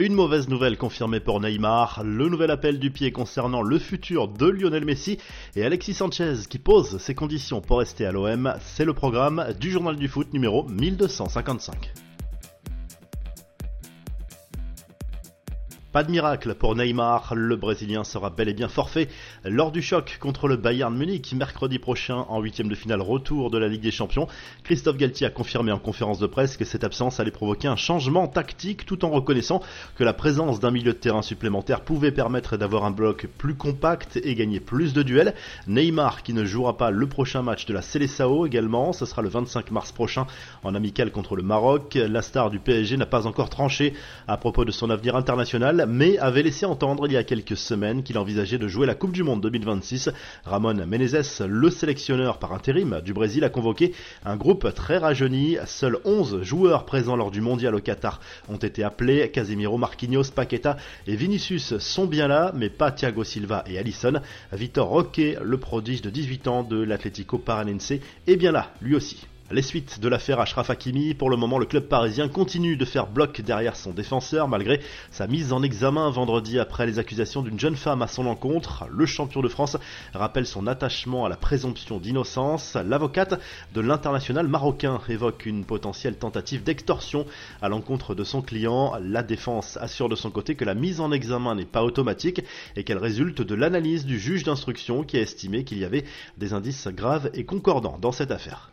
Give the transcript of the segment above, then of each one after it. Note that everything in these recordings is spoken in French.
Une mauvaise nouvelle confirmée pour Neymar, le nouvel appel du pied concernant le futur de Lionel Messi et Alexis Sanchez qui pose ses conditions pour rester à l'OM, c'est le programme du journal du foot numéro 1255. Pas de miracle pour Neymar, le Brésilien sera bel et bien forfait lors du choc contre le Bayern Munich mercredi prochain en huitième de finale retour de la Ligue des Champions. Christophe Galtier a confirmé en conférence de presse que cette absence allait provoquer un changement tactique tout en reconnaissant que la présence d'un milieu de terrain supplémentaire pouvait permettre d'avoir un bloc plus compact et gagner plus de duels. Neymar qui ne jouera pas le prochain match de la Seleção également, ce sera le 25 mars prochain en amical contre le Maroc. La star du PSG n'a pas encore tranché à propos de son avenir international mais avait laissé entendre il y a quelques semaines qu'il envisageait de jouer la Coupe du Monde 2026. Ramon Menezes, le sélectionneur par intérim du Brésil, a convoqué un groupe très rajeuni. Seuls 11 joueurs présents lors du mondial au Qatar ont été appelés. Casemiro, Marquinhos, Paqueta et Vinicius sont bien là, mais pas Thiago Silva et Alisson. Vitor Roque, le prodige de 18 ans de l'Atlético Paranense, est bien là, lui aussi. Les suites de l'affaire Ashraf Hakimi, pour le moment le club parisien continue de faire bloc derrière son défenseur malgré sa mise en examen vendredi après les accusations d'une jeune femme à son encontre. Le champion de France rappelle son attachement à la présomption d'innocence. L'avocate de l'international marocain évoque une potentielle tentative d'extorsion à l'encontre de son client. La défense assure de son côté que la mise en examen n'est pas automatique et qu'elle résulte de l'analyse du juge d'instruction qui a estimé qu'il y avait des indices graves et concordants dans cette affaire.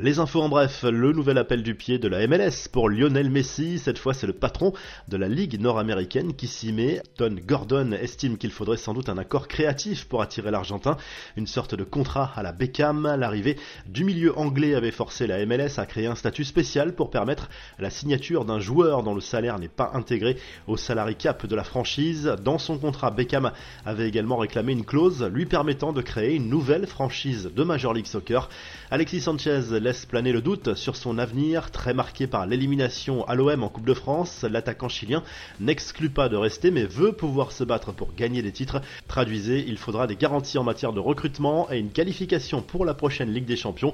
Les infos en bref, le nouvel appel du pied de la MLS pour Lionel Messi, cette fois c'est le patron de la Ligue nord-américaine qui s'y met. Ton Gordon estime qu'il faudrait sans doute un accord créatif pour attirer l'Argentin, une sorte de contrat à la Beckham. L'arrivée du milieu anglais avait forcé la MLS à créer un statut spécial pour permettre la signature d'un joueur dont le salaire n'est pas intégré au salary cap de la franchise. Dans son contrat, Beckham avait également réclamé une clause lui permettant de créer une nouvelle franchise de Major League Soccer. Alexis Sanchez laisse planer le doute sur son avenir, très marqué par l'élimination à l'OM en Coupe de France. L'attaquant chilien n'exclut pas de rester, mais veut pouvoir se battre pour gagner des titres. Traduisez, il faudra des garanties en matière de recrutement et une qualification pour la prochaine Ligue des Champions.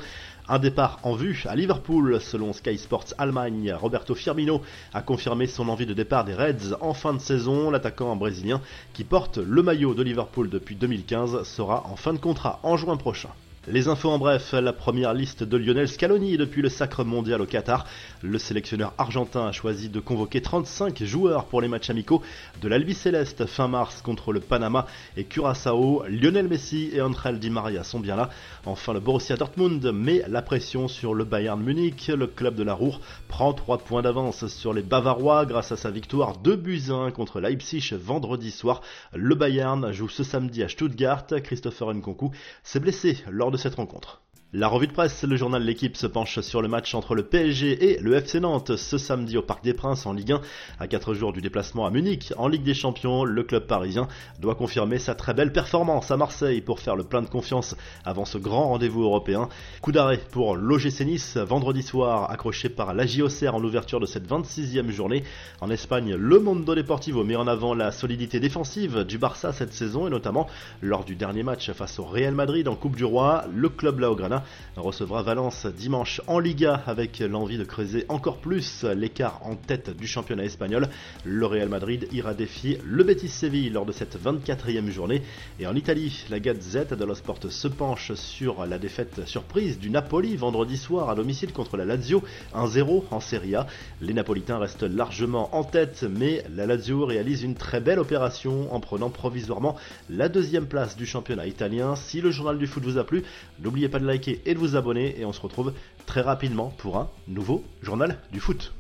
Un départ en vue à Liverpool, selon Sky Sports Allemagne. Roberto Firmino a confirmé son envie de départ des Reds en fin de saison. L'attaquant brésilien, qui porte le maillot de Liverpool depuis 2015, sera en fin de contrat en juin prochain. Les infos en bref, la première liste de Lionel Scaloni depuis le sacre mondial au Qatar. Le sélectionneur argentin a choisi de convoquer 35 joueurs pour les matchs amicaux de l'Albi Céleste fin mars contre le Panama et Curaçao. Lionel Messi et Angel Di Maria sont bien là. Enfin, le Borussia Dortmund met la pression sur le Bayern Munich. Le club de la Roure prend 3 points d'avance sur les Bavarois grâce à sa victoire 2 buts 1 contre Leipzig vendredi soir. Le Bayern joue ce samedi à Stuttgart. Christopher Nkunku s'est blessé lors de cette rencontre. La revue de presse, le journal L'équipe se penche sur le match entre le PSG et le FC Nantes ce samedi au Parc des Princes en Ligue 1. À 4 jours du déplacement à Munich en Ligue des Champions, le club parisien doit confirmer sa très belle performance à Marseille pour faire le plein de confiance avant ce grand rendez-vous européen. Coup d'arrêt pour l'OGC Nice vendredi soir, accroché par la JOCR en ouverture de cette 26e journée. En Espagne, le Mondo Deportivo met en avant la solidité défensive du Barça cette saison et notamment lors du dernier match face au Real Madrid en Coupe du Roi, le club Laograna recevra Valence dimanche en Liga avec l'envie de creuser encore plus l'écart en tête du championnat espagnol. Le Real Madrid ira défier le Betis Séville lors de cette 24e journée. Et en Italie, la Gazette dello Sport se penche sur la défaite surprise du Napoli vendredi soir à domicile contre la Lazio 1-0 en Serie A. Les Napolitains restent largement en tête, mais la Lazio réalise une très belle opération en prenant provisoirement la deuxième place du championnat italien. Si le journal du foot vous a plu, n'oubliez pas de et de vous abonner et on se retrouve très rapidement pour un nouveau journal du foot.